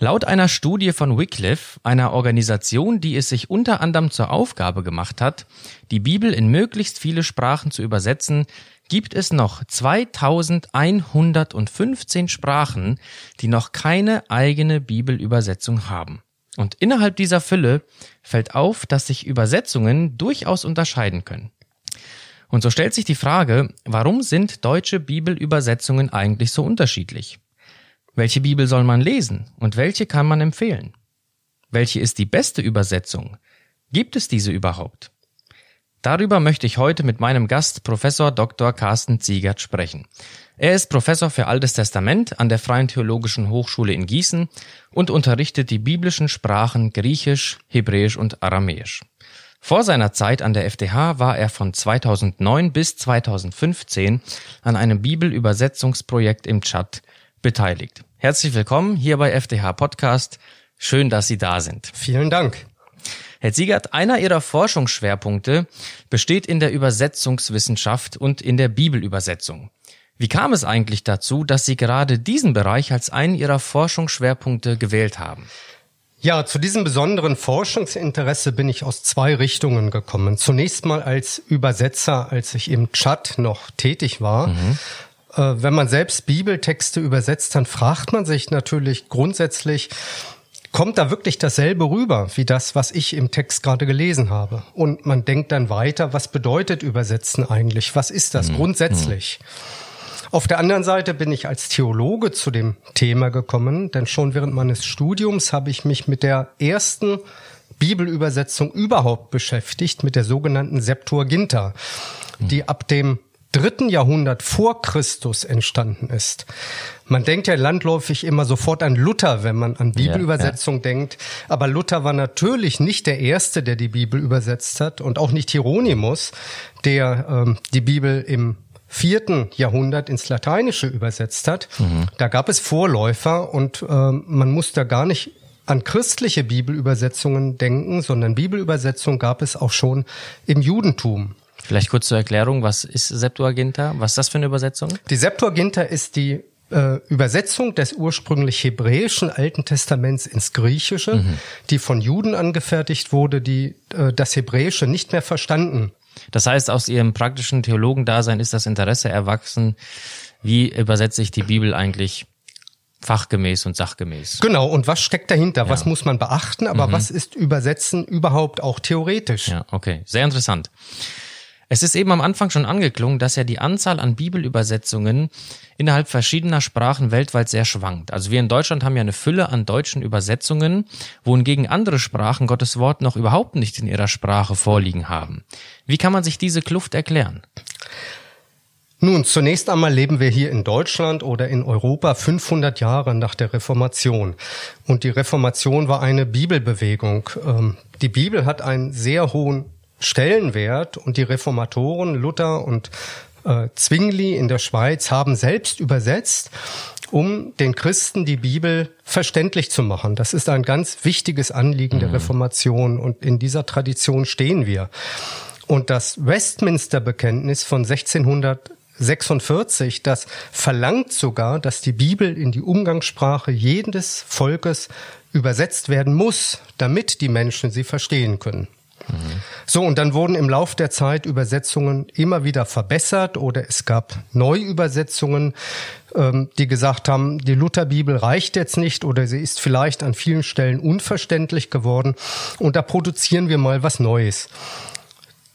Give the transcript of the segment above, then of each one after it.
Laut einer Studie von Wycliffe, einer Organisation, die es sich unter anderem zur Aufgabe gemacht hat, die Bibel in möglichst viele Sprachen zu übersetzen, gibt es noch 2115 Sprachen, die noch keine eigene Bibelübersetzung haben. Und innerhalb dieser Fülle fällt auf, dass sich Übersetzungen durchaus unterscheiden können. Und so stellt sich die Frage, warum sind deutsche Bibelübersetzungen eigentlich so unterschiedlich? Welche Bibel soll man lesen und welche kann man empfehlen? Welche ist die beste Übersetzung? Gibt es diese überhaupt? Darüber möchte ich heute mit meinem Gast Professor Dr. Carsten Ziegert sprechen. Er ist Professor für Altes Testament an der Freien Theologischen Hochschule in Gießen und unterrichtet die biblischen Sprachen Griechisch, Hebräisch und Aramäisch. Vor seiner Zeit an der FDH war er von 2009 bis 2015 an einem Bibelübersetzungsprojekt im Tschad beteiligt. Herzlich willkommen hier bei FDH Podcast. Schön, dass Sie da sind. Vielen Dank. Herr Siegert, einer Ihrer Forschungsschwerpunkte besteht in der Übersetzungswissenschaft und in der Bibelübersetzung. Wie kam es eigentlich dazu, dass Sie gerade diesen Bereich als einen Ihrer Forschungsschwerpunkte gewählt haben? Ja, zu diesem besonderen Forschungsinteresse bin ich aus zwei Richtungen gekommen. Zunächst mal als Übersetzer, als ich im Chat noch tätig war. Mhm. Äh, wenn man selbst Bibeltexte übersetzt, dann fragt man sich natürlich grundsätzlich, kommt da wirklich dasselbe rüber wie das, was ich im Text gerade gelesen habe? Und man denkt dann weiter, was bedeutet Übersetzen eigentlich? Was ist das mhm. grundsätzlich? Auf der anderen Seite bin ich als Theologe zu dem Thema gekommen, denn schon während meines Studiums habe ich mich mit der ersten Bibelübersetzung überhaupt beschäftigt, mit der sogenannten Septuaginta, die ab dem dritten Jahrhundert vor Christus entstanden ist. Man denkt ja landläufig immer sofort an Luther, wenn man an Bibelübersetzung ja, ja. denkt. Aber Luther war natürlich nicht der Erste, der die Bibel übersetzt hat und auch nicht Hieronymus, der ähm, die Bibel im vierten Jahrhundert ins Lateinische übersetzt hat. Mhm. Da gab es Vorläufer und ähm, man muss da gar nicht an christliche Bibelübersetzungen denken, sondern Bibelübersetzung gab es auch schon im Judentum. Vielleicht kurz zur Erklärung, was ist Septuaginta? Was ist das für eine Übersetzung? Die Septuaginta ist die äh, Übersetzung des ursprünglich hebräischen Alten Testaments ins Griechische, mhm. die von Juden angefertigt wurde, die äh, das Hebräische nicht mehr verstanden. Das heißt, aus ihrem praktischen Theologendasein ist das Interesse erwachsen, wie übersetze ich die Bibel eigentlich fachgemäß und sachgemäß. Genau, und was steckt dahinter? Ja. Was muss man beachten? Aber mhm. was ist Übersetzen überhaupt auch theoretisch? Ja, okay, sehr interessant. Es ist eben am Anfang schon angeklungen, dass ja die Anzahl an Bibelübersetzungen innerhalb verschiedener Sprachen weltweit sehr schwankt. Also wir in Deutschland haben ja eine Fülle an deutschen Übersetzungen, wohingegen andere Sprachen Gottes Wort noch überhaupt nicht in ihrer Sprache vorliegen haben. Wie kann man sich diese Kluft erklären? Nun, zunächst einmal leben wir hier in Deutschland oder in Europa 500 Jahre nach der Reformation. Und die Reformation war eine Bibelbewegung. Ähm, die Bibel hat einen sehr hohen Stellenwert und die Reformatoren Luther und äh, Zwingli in der Schweiz haben selbst übersetzt, um den Christen die Bibel verständlich zu machen. Das ist ein ganz wichtiges Anliegen mhm. der Reformation und in dieser Tradition stehen wir. Und das Westminster-Bekenntnis von 1646, das verlangt sogar, dass die Bibel in die Umgangssprache jedes Volkes übersetzt werden muss, damit die Menschen sie verstehen können. So, und dann wurden im Lauf der Zeit Übersetzungen immer wieder verbessert oder es gab Neuübersetzungen, ähm, die gesagt haben, die Lutherbibel reicht jetzt nicht oder sie ist vielleicht an vielen Stellen unverständlich geworden und da produzieren wir mal was Neues.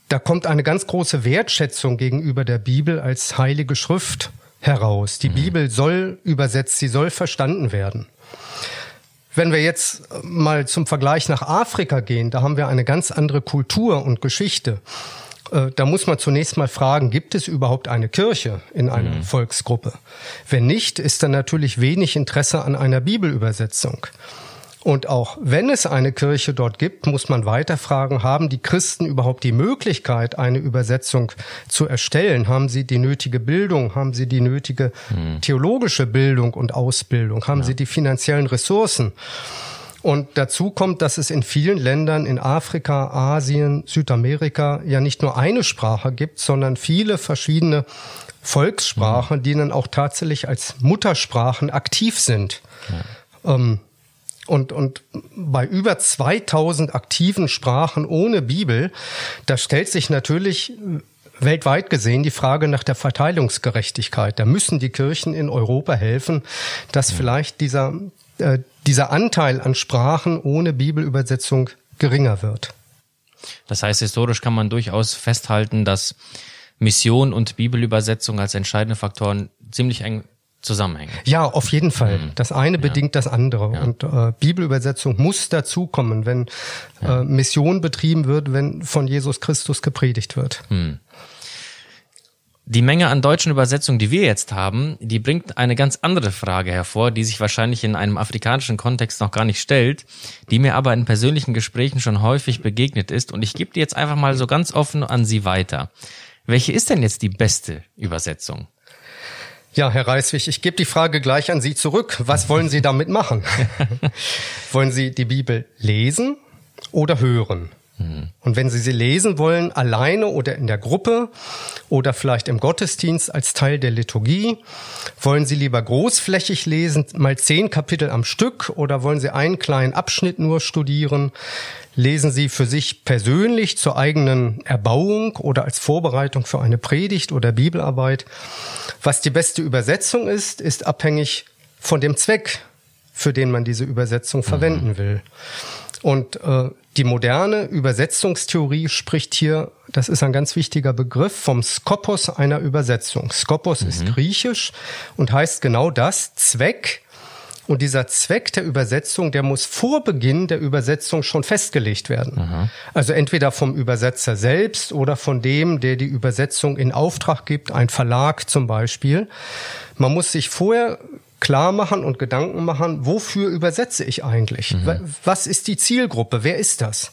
Da kommt eine ganz große Wertschätzung gegenüber der Bibel als heilige Schrift heraus. Die mhm. Bibel soll übersetzt, sie soll verstanden werden. Wenn wir jetzt mal zum Vergleich nach Afrika gehen, da haben wir eine ganz andere Kultur und Geschichte. Äh, da muss man zunächst mal fragen, gibt es überhaupt eine Kirche in einer mhm. Volksgruppe? Wenn nicht, ist dann natürlich wenig Interesse an einer Bibelübersetzung. Und auch wenn es eine Kirche dort gibt, muss man weiter fragen, haben die Christen überhaupt die Möglichkeit, eine Übersetzung zu erstellen? Haben sie die nötige Bildung? Haben sie die nötige hm. theologische Bildung und Ausbildung? Haben ja. sie die finanziellen Ressourcen? Und dazu kommt, dass es in vielen Ländern in Afrika, Asien, Südamerika ja nicht nur eine Sprache gibt, sondern viele verschiedene Volkssprachen, die dann auch tatsächlich als Muttersprachen aktiv sind. Ja. Ähm, und, und bei über 2000 aktiven Sprachen ohne Bibel, da stellt sich natürlich weltweit gesehen die Frage nach der Verteilungsgerechtigkeit. Da müssen die Kirchen in Europa helfen, dass vielleicht dieser, äh, dieser Anteil an Sprachen ohne Bibelübersetzung geringer wird. Das heißt, historisch kann man durchaus festhalten, dass Mission und Bibelübersetzung als entscheidende Faktoren ziemlich eng zusammenhängen. Ja, auf jeden Fall. Mhm. Das eine bedingt das andere. Ja. Und äh, Bibelübersetzung muss dazukommen, wenn ja. äh, Mission betrieben wird, wenn von Jesus Christus gepredigt wird. Mhm. Die Menge an deutschen Übersetzungen, die wir jetzt haben, die bringt eine ganz andere Frage hervor, die sich wahrscheinlich in einem afrikanischen Kontext noch gar nicht stellt, die mir aber in persönlichen Gesprächen schon häufig begegnet ist. Und ich gebe die jetzt einfach mal so ganz offen an Sie weiter. Welche ist denn jetzt die beste Übersetzung? Ja, Herr Reiswig, ich gebe die Frage gleich an Sie zurück. Was wollen Sie damit machen? wollen Sie die Bibel lesen oder hören? Und wenn Sie sie lesen wollen, alleine oder in der Gruppe oder vielleicht im Gottesdienst als Teil der Liturgie, wollen Sie lieber großflächig lesen, mal zehn Kapitel am Stück oder wollen Sie einen kleinen Abschnitt nur studieren? Lesen Sie für sich persönlich zur eigenen Erbauung oder als Vorbereitung für eine Predigt oder Bibelarbeit? Was die beste Übersetzung ist, ist abhängig von dem Zweck, für den man diese Übersetzung verwenden will. Und äh, die moderne Übersetzungstheorie spricht hier, das ist ein ganz wichtiger Begriff, vom Skopos einer Übersetzung. Skopos mhm. ist griechisch und heißt genau das, Zweck. Und dieser Zweck der Übersetzung, der muss vor Beginn der Übersetzung schon festgelegt werden. Mhm. Also entweder vom Übersetzer selbst oder von dem, der die Übersetzung in Auftrag gibt, ein Verlag zum Beispiel. Man muss sich vorher klar machen und Gedanken machen, wofür übersetze ich eigentlich? Mhm. Was ist die Zielgruppe? Wer ist das?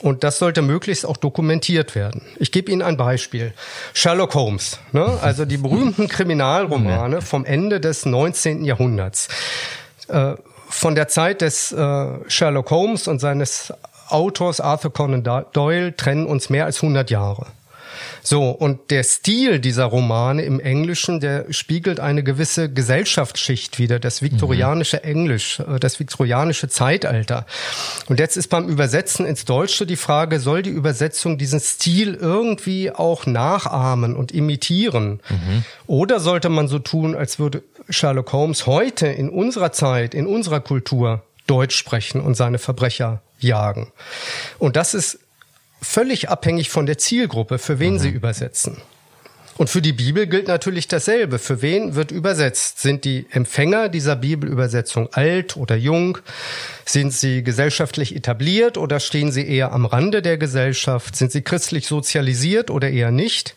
Und das sollte möglichst auch dokumentiert werden. Ich gebe Ihnen ein Beispiel. Sherlock Holmes, ne? also die berühmten Kriminalromane vom Ende des 19. Jahrhunderts. Äh, von der Zeit des äh, Sherlock Holmes und seines Autors Arthur Conan Doyle trennen uns mehr als 100 Jahre. So, und der Stil dieser Romane im Englischen, der spiegelt eine gewisse Gesellschaftsschicht wieder, das viktorianische mhm. Englisch, äh, das viktorianische Zeitalter. Und jetzt ist beim Übersetzen ins Deutsche die Frage, soll die Übersetzung diesen Stil irgendwie auch nachahmen und imitieren? Mhm. Oder sollte man so tun, als würde Sherlock Holmes heute in unserer Zeit, in unserer Kultur Deutsch sprechen und seine Verbrecher jagen? Und das ist völlig abhängig von der Zielgruppe, für wen mhm. sie übersetzen. Und für die Bibel gilt natürlich dasselbe. Für wen wird übersetzt? Sind die Empfänger dieser Bibelübersetzung alt oder jung? Sind sie gesellschaftlich etabliert oder stehen sie eher am Rande der Gesellschaft? Sind sie christlich sozialisiert oder eher nicht?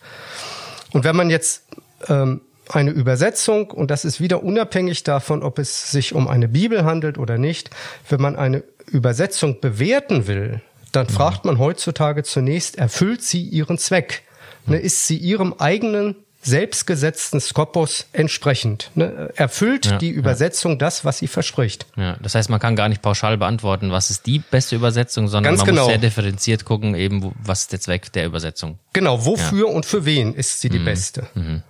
Und wenn man jetzt ähm, eine Übersetzung, und das ist wieder unabhängig davon, ob es sich um eine Bibel handelt oder nicht, wenn man eine Übersetzung bewerten will, dann fragt man heutzutage zunächst, erfüllt sie ihren Zweck? Ne, ist sie ihrem eigenen selbstgesetzten Skopos entsprechend. Ne? Erfüllt ja, die Übersetzung ja. das, was sie verspricht. Ja, das heißt, man kann gar nicht pauschal beantworten, was ist die beste Übersetzung, sondern Ganz man genau. muss sehr differenziert gucken, eben, was ist der Zweck der Übersetzung. Genau, wofür und für wen ist sie die mhm. beste. Mhm.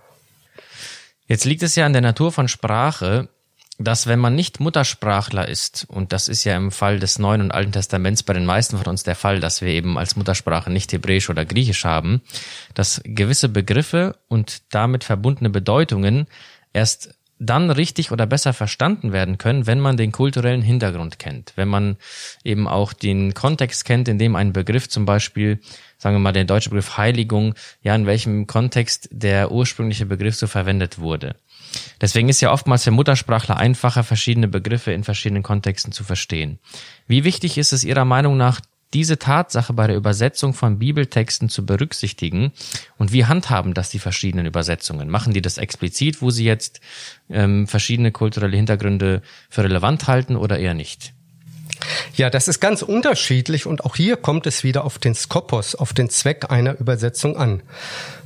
Jetzt liegt es ja an der Natur von Sprache, dass wenn man nicht Muttersprachler ist, und das ist ja im Fall des Neuen und Alten Testaments bei den meisten von uns der Fall, dass wir eben als Muttersprache nicht Hebräisch oder Griechisch haben, dass gewisse Begriffe und damit verbundene Bedeutungen erst dann richtig oder besser verstanden werden können, wenn man den kulturellen Hintergrund kennt, wenn man eben auch den Kontext kennt, in dem ein Begriff zum Beispiel, sagen wir mal, der deutsche Begriff Heiligung, ja, in welchem Kontext der ursprüngliche Begriff so verwendet wurde. Deswegen ist ja oftmals für Muttersprachler einfacher, verschiedene Begriffe in verschiedenen Kontexten zu verstehen. Wie wichtig ist es Ihrer Meinung nach, diese Tatsache bei der Übersetzung von Bibeltexten zu berücksichtigen und wie handhaben das die verschiedenen Übersetzungen? Machen die das explizit, wo sie jetzt ähm, verschiedene kulturelle Hintergründe für relevant halten oder eher nicht? Ja, das ist ganz unterschiedlich und auch hier kommt es wieder auf den Skopos, auf den Zweck einer Übersetzung an.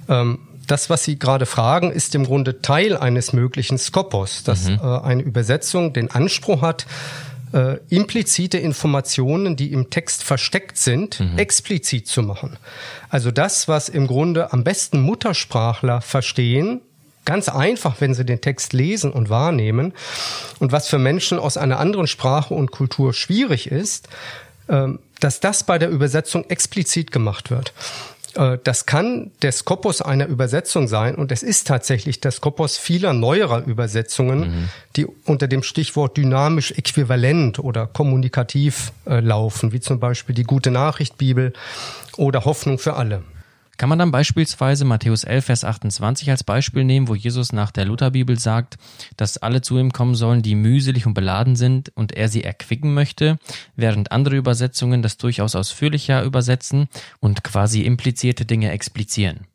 Ähm, das, was Sie gerade fragen, ist im Grunde Teil eines möglichen Skopos, dass mhm. äh, eine Übersetzung den Anspruch hat, äh, implizite Informationen, die im Text versteckt sind, mhm. explizit zu machen. Also das, was im Grunde am besten Muttersprachler verstehen, ganz einfach, wenn sie den Text lesen und wahrnehmen, und was für Menschen aus einer anderen Sprache und Kultur schwierig ist, äh, dass das bei der Übersetzung explizit gemacht wird. Äh, das kann der Skopos einer Übersetzung sein und es ist tatsächlich der Skopos vieler neuerer Übersetzungen, mhm. die unter dem Stichwort dynamisch äquivalent oder kommunikativ äh, laufen, wie zum Beispiel die Gute Nachricht Bibel oder Hoffnung für alle. Kann man dann beispielsweise Matthäus 11, Vers 28 als Beispiel nehmen, wo Jesus nach der Lutherbibel sagt, dass alle zu ihm kommen sollen, die mühselig und beladen sind und er sie erquicken möchte, während andere Übersetzungen das durchaus ausführlicher übersetzen und quasi implizierte Dinge explizieren?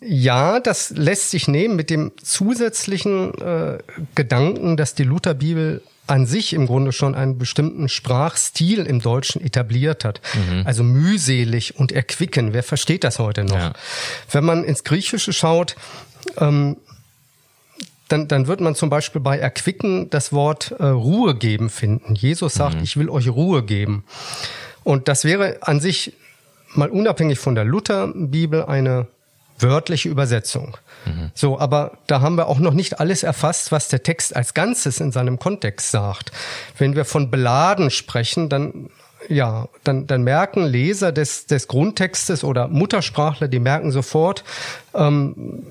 Ja, das lässt sich nehmen mit dem zusätzlichen äh, Gedanken, dass die Lutherbibel an sich im Grunde schon einen bestimmten Sprachstil im Deutschen etabliert hat. Mhm. Also mühselig und erquicken. Wer versteht das heute noch? Ja. Wenn man ins Griechische schaut, ähm, dann, dann wird man zum Beispiel bei erquicken das Wort äh, Ruhe geben finden. Jesus sagt, mhm. ich will euch Ruhe geben. Und das wäre an sich mal unabhängig von der Lutherbibel eine wörtliche Übersetzung. Mhm. So, aber da haben wir auch noch nicht alles erfasst, was der Text als Ganzes in seinem Kontext sagt. Wenn wir von beladen sprechen, dann ja, dann, dann merken Leser des, des Grundtextes oder Muttersprachler, die merken sofort, ähm,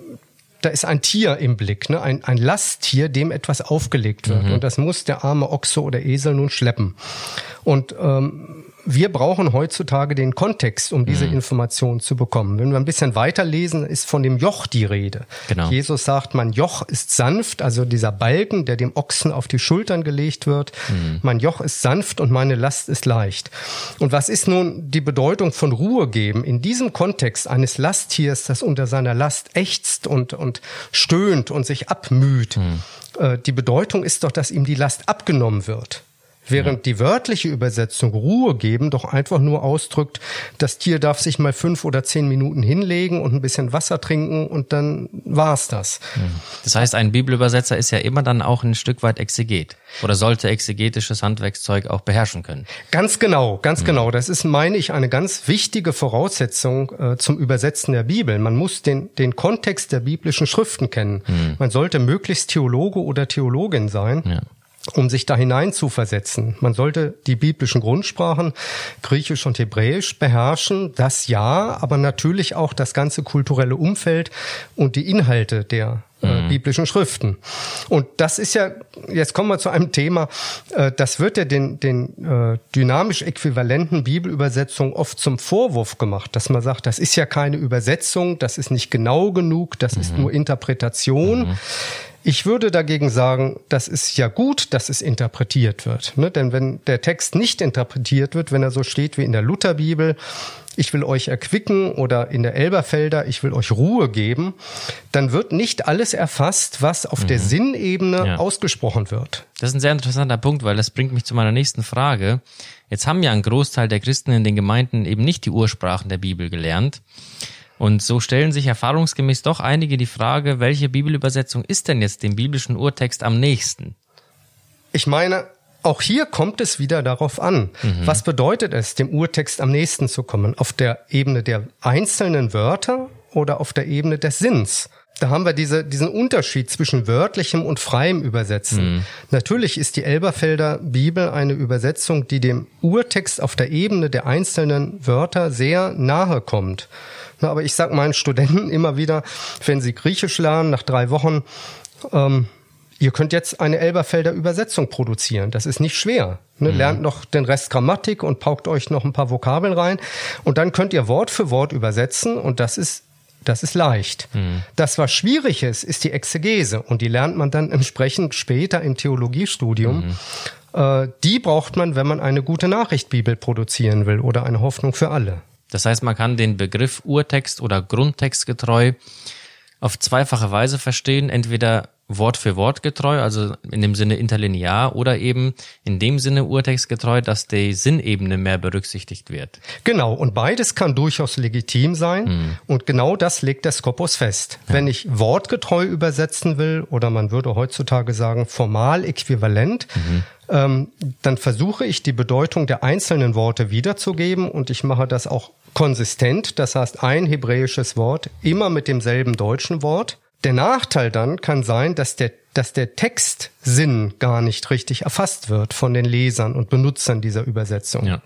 da ist ein Tier im Blick, ne? ein, ein Lasttier, dem etwas aufgelegt wird. Mhm. Und das muss der arme Ochse oder Esel nun schleppen. Und ähm, wir brauchen heutzutage den Kontext, um diese mhm. Information zu bekommen. Wenn wir ein bisschen weiterlesen, ist von dem Joch die Rede. Genau. Jesus sagt, mein Joch ist sanft, also dieser Balken, der dem Ochsen auf die Schultern gelegt wird. Mhm. Mein Joch ist sanft und meine Last ist leicht. Und was ist nun die Bedeutung von Ruhe geben? In diesem Kontext eines Lasttiers, das unter seiner Last ächzt und, und stöhnt und sich abmüht. Mhm. Äh, die Bedeutung ist doch, dass ihm die Last abgenommen wird. Während die wörtliche Übersetzung Ruhe geben doch einfach nur ausdrückt, das Tier darf sich mal fünf oder zehn Minuten hinlegen und ein bisschen Wasser trinken und dann war's das. Das heißt, ein Bibelübersetzer ist ja immer dann auch ein Stück weit Exeget oder sollte exegetisches Handwerkszeug auch beherrschen können. Ganz genau, ganz mhm. genau. Das ist, meine ich, eine ganz wichtige Voraussetzung äh, zum Übersetzen der Bibel. Man muss den, den Kontext der biblischen Schriften kennen. Mhm. Man sollte möglichst Theologe oder Theologin sein. Ja um sich da hinein zu versetzen. Man sollte die biblischen Grundsprachen, Griechisch und Hebräisch, beherrschen, das ja, aber natürlich auch das ganze kulturelle Umfeld und die Inhalte der äh, mhm. biblischen Schriften. Und das ist ja, jetzt kommen wir zu einem Thema, äh, das wird ja den, den äh, dynamisch äquivalenten Bibelübersetzungen oft zum Vorwurf gemacht, dass man sagt, das ist ja keine Übersetzung, das ist nicht genau genug, das mhm. ist nur Interpretation. Mhm. Ich würde dagegen sagen, das ist ja gut, dass es interpretiert wird. Ne? Denn wenn der Text nicht interpretiert wird, wenn er so steht wie in der Lutherbibel, ich will euch erquicken oder in der Elberfelder, ich will euch Ruhe geben, dann wird nicht alles erfasst, was auf mhm. der Sinnebene ja. ausgesprochen wird. Das ist ein sehr interessanter Punkt, weil das bringt mich zu meiner nächsten Frage. Jetzt haben ja ein Großteil der Christen in den Gemeinden eben nicht die Ursprachen der Bibel gelernt. Und so stellen sich erfahrungsgemäß doch einige die Frage, welche Bibelübersetzung ist denn jetzt dem biblischen Urtext am nächsten? Ich meine, auch hier kommt es wieder darauf an. Mhm. Was bedeutet es, dem Urtext am nächsten zu kommen? Auf der Ebene der einzelnen Wörter oder auf der Ebene des Sinns? Da haben wir diese, diesen Unterschied zwischen wörtlichem und freiem Übersetzen. Mhm. Natürlich ist die Elberfelder Bibel eine Übersetzung, die dem Urtext auf der Ebene der einzelnen Wörter sehr nahe kommt. Na, aber ich sage meinen Studenten immer wieder, wenn sie Griechisch lernen, nach drei Wochen, ähm, ihr könnt jetzt eine Elberfelder Übersetzung produzieren. Das ist nicht schwer. Ne? Mhm. Lernt noch den Rest Grammatik und paukt euch noch ein paar Vokabeln rein. Und dann könnt ihr Wort für Wort übersetzen und das ist das ist leicht. Mhm. Das, was schwierig ist, ist die Exegese. Und die lernt man dann entsprechend später im Theologiestudium. Mhm. Äh, die braucht man, wenn man eine gute Nachrichtbibel produzieren will oder eine Hoffnung für alle. Das heißt, man kann den Begriff Urtext oder Grundtext getreu auf zweifache Weise verstehen. Entweder Wort für Wort getreu, also in dem Sinne interlinear oder eben in dem Sinne urtextgetreu, dass die Sinnebene mehr berücksichtigt wird. Genau, und beides kann durchaus legitim sein mhm. und genau das legt der Skopus fest. Ja. Wenn ich wortgetreu übersetzen will oder man würde heutzutage sagen formal äquivalent, mhm. ähm, dann versuche ich die Bedeutung der einzelnen Worte wiederzugeben und ich mache das auch konsistent, das heißt ein hebräisches Wort immer mit demselben deutschen Wort der Nachteil dann kann sein, dass der, dass der Textsinn gar nicht richtig erfasst wird von den Lesern und Benutzern dieser Übersetzung. Ja.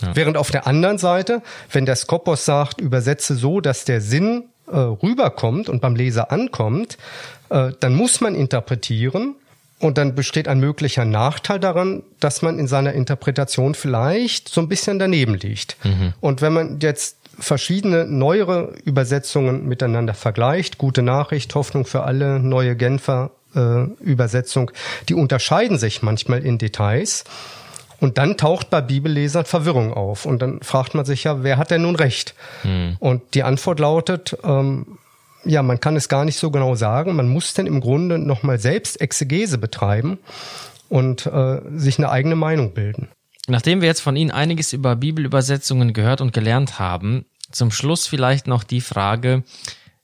Ja. Während auf der anderen Seite, wenn der Skopos sagt, übersetze so, dass der Sinn äh, rüberkommt und beim Leser ankommt, äh, dann muss man interpretieren und dann besteht ein möglicher Nachteil daran, dass man in seiner Interpretation vielleicht so ein bisschen daneben liegt. Mhm. Und wenn man jetzt verschiedene neuere Übersetzungen miteinander vergleicht. Gute Nachricht, Hoffnung für alle, neue Genfer äh, Übersetzung, die unterscheiden sich manchmal in Details. Und dann taucht bei Bibellesern Verwirrung auf. Und dann fragt man sich ja, wer hat denn nun recht? Hm. Und die Antwort lautet, ähm, ja, man kann es gar nicht so genau sagen. Man muss denn im Grunde nochmal selbst Exegese betreiben und äh, sich eine eigene Meinung bilden. Nachdem wir jetzt von Ihnen einiges über Bibelübersetzungen gehört und gelernt haben, zum Schluss vielleicht noch die Frage,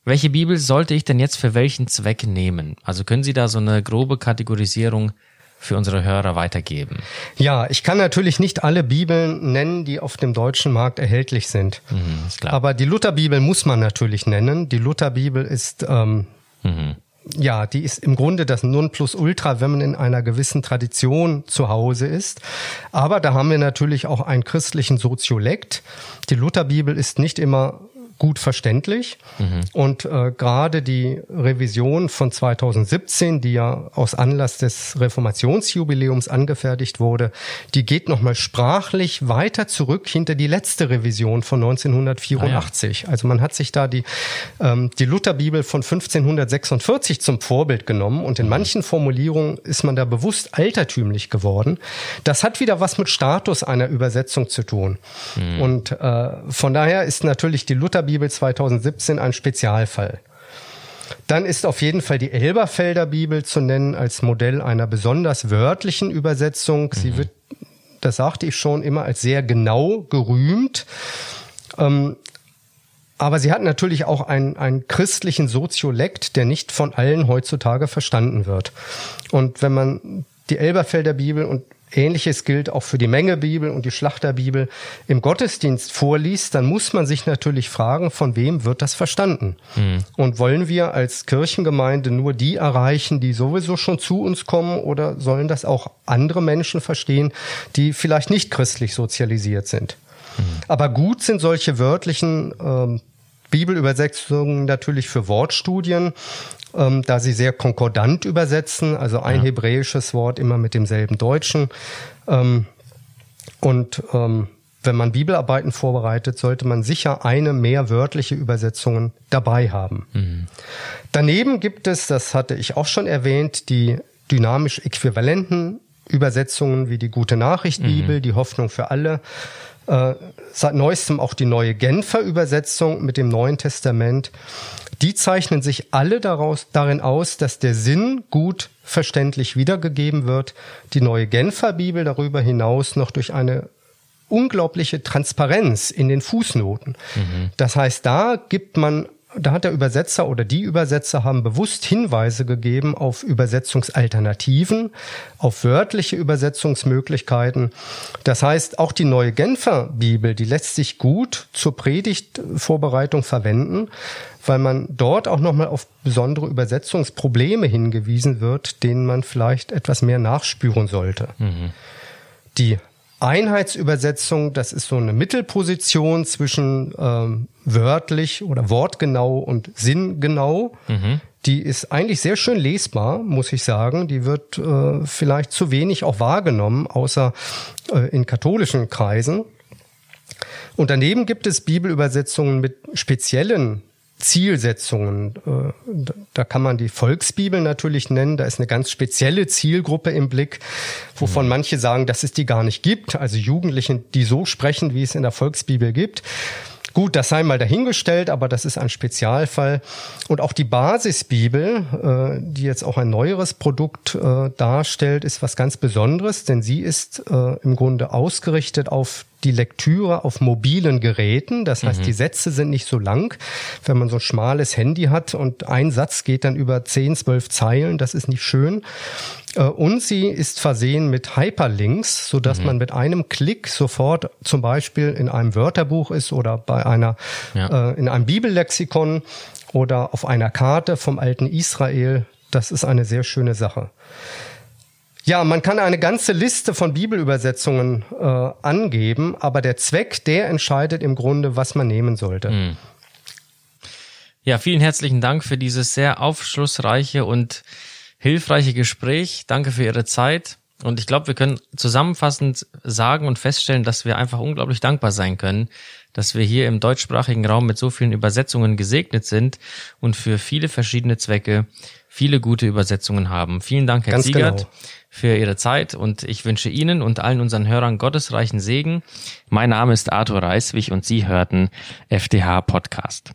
welche Bibel sollte ich denn jetzt für welchen Zweck nehmen? Also können Sie da so eine grobe Kategorisierung für unsere Hörer weitergeben? Ja, ich kann natürlich nicht alle Bibeln nennen, die auf dem deutschen Markt erhältlich sind. Mhm, Aber die Lutherbibel muss man natürlich nennen. Die Lutherbibel ist ähm, mhm ja, die ist im Grunde das Nonplusultra, wenn man in einer gewissen Tradition zu Hause ist. Aber da haben wir natürlich auch einen christlichen Soziolekt. Die Lutherbibel ist nicht immer gut verständlich. Mhm. Und äh, gerade die Revision von 2017, die ja aus Anlass des Reformationsjubiläums angefertigt wurde, die geht nochmal sprachlich weiter zurück hinter die letzte Revision von 1984. Ah, ja. Also man hat sich da die, ähm, die Lutherbibel von 1546 zum Vorbild genommen und in mhm. manchen Formulierungen ist man da bewusst altertümlich geworden. Das hat wieder was mit Status einer Übersetzung zu tun. Mhm. Und äh, von daher ist natürlich die Lutherbibel Bibel 2017 ein Spezialfall. Dann ist auf jeden Fall die Elberfelder Bibel zu nennen als Modell einer besonders wörtlichen Übersetzung. Sie mhm. wird, das sagte ich schon, immer als sehr genau gerühmt. Ähm, aber sie hat natürlich auch einen, einen christlichen Soziolekt, der nicht von allen heutzutage verstanden wird. Und wenn man die Elberfelder Bibel und Ähnliches gilt auch für die Mengebibel und die Schlachterbibel im Gottesdienst vorliest, dann muss man sich natürlich fragen, von wem wird das verstanden? Mhm. Und wollen wir als Kirchengemeinde nur die erreichen, die sowieso schon zu uns kommen oder sollen das auch andere Menschen verstehen, die vielleicht nicht christlich sozialisiert sind? Mhm. Aber gut sind solche wörtlichen ähm, Bibelübersetzungen natürlich für Wortstudien ähm, da sie sehr konkordant übersetzen, also ein ja. hebräisches Wort immer mit demselben Deutschen. Ähm, und ähm, wenn man Bibelarbeiten vorbereitet, sollte man sicher eine mehr wörtliche Übersetzungen dabei haben. Mhm. Daneben gibt es, das hatte ich auch schon erwähnt, die dynamisch äquivalenten Übersetzungen wie die Gute Nachricht Bibel, mhm. die Hoffnung für alle. Äh, seit neuestem auch die neue Genfer Übersetzung mit dem Neuen Testament die zeichnen sich alle daraus, darin aus, dass der Sinn gut verständlich wiedergegeben wird. Die neue Genfer Bibel darüber hinaus noch durch eine unglaubliche Transparenz in den Fußnoten. Mhm. Das heißt, da gibt man da hat der Übersetzer oder die Übersetzer haben bewusst Hinweise gegeben auf Übersetzungsalternativen, auf wörtliche Übersetzungsmöglichkeiten. Das heißt, auch die neue Genfer Bibel, die lässt sich gut zur Predigtvorbereitung verwenden, weil man dort auch nochmal auf besondere Übersetzungsprobleme hingewiesen wird, denen man vielleicht etwas mehr nachspüren sollte. Mhm. Die Einheitsübersetzung, das ist so eine Mittelposition zwischen ähm, wörtlich oder wortgenau und sinngenau. Mhm. Die ist eigentlich sehr schön lesbar, muss ich sagen. Die wird äh, vielleicht zu wenig auch wahrgenommen, außer äh, in katholischen Kreisen. Und daneben gibt es Bibelübersetzungen mit speziellen Zielsetzungen. Äh, da kann man die Volksbibel natürlich nennen. Da ist eine ganz spezielle Zielgruppe im Blick, wovon mhm. manche sagen, dass es die gar nicht gibt. Also Jugendliche, die so sprechen, wie es in der Volksbibel gibt. Gut, das sei mal dahingestellt, aber das ist ein Spezialfall. Und auch die Basisbibel, äh, die jetzt auch ein neueres Produkt äh, darstellt, ist was ganz Besonderes, denn sie ist äh, im Grunde ausgerichtet auf die Lektüre auf mobilen Geräten. Das heißt, mhm. die Sätze sind nicht so lang. Wenn man so ein schmales Handy hat und ein Satz geht dann über 10, 12 Zeilen, das ist nicht schön. Äh, und sie ist versehen mit Hyperlinks, so dass mhm. man mit einem Klick sofort zum Beispiel in einem Wörterbuch ist oder bei einer, ja. äh, in einem Bibellexikon oder auf einer Karte vom alten Israel. Das ist eine sehr schöne Sache. Ja, man kann eine ganze Liste von Bibelübersetzungen äh, angeben, aber der Zweck, der entscheidet im Grunde, was man nehmen sollte. Mhm. Ja, vielen herzlichen Dank für dieses sehr aufschlussreiche und hilfreiche Gespräch. Danke für Ihre Zeit. Und ich glaube, wir können zusammenfassend sagen und feststellen, dass wir einfach unglaublich dankbar sein können, dass wir hier im deutschsprachigen Raum mit so vielen Übersetzungen gesegnet sind und für viele verschiedene Zwecke viele gute Übersetzungen haben. Vielen Dank, Herr Ganz Ziegert, genau. Für Ihre Zeit und ich wünsche Ihnen und allen unseren Hörern gottesreichen Segen. Mein Name ist Arthur Reiswig und Sie hörten FDH Podcast.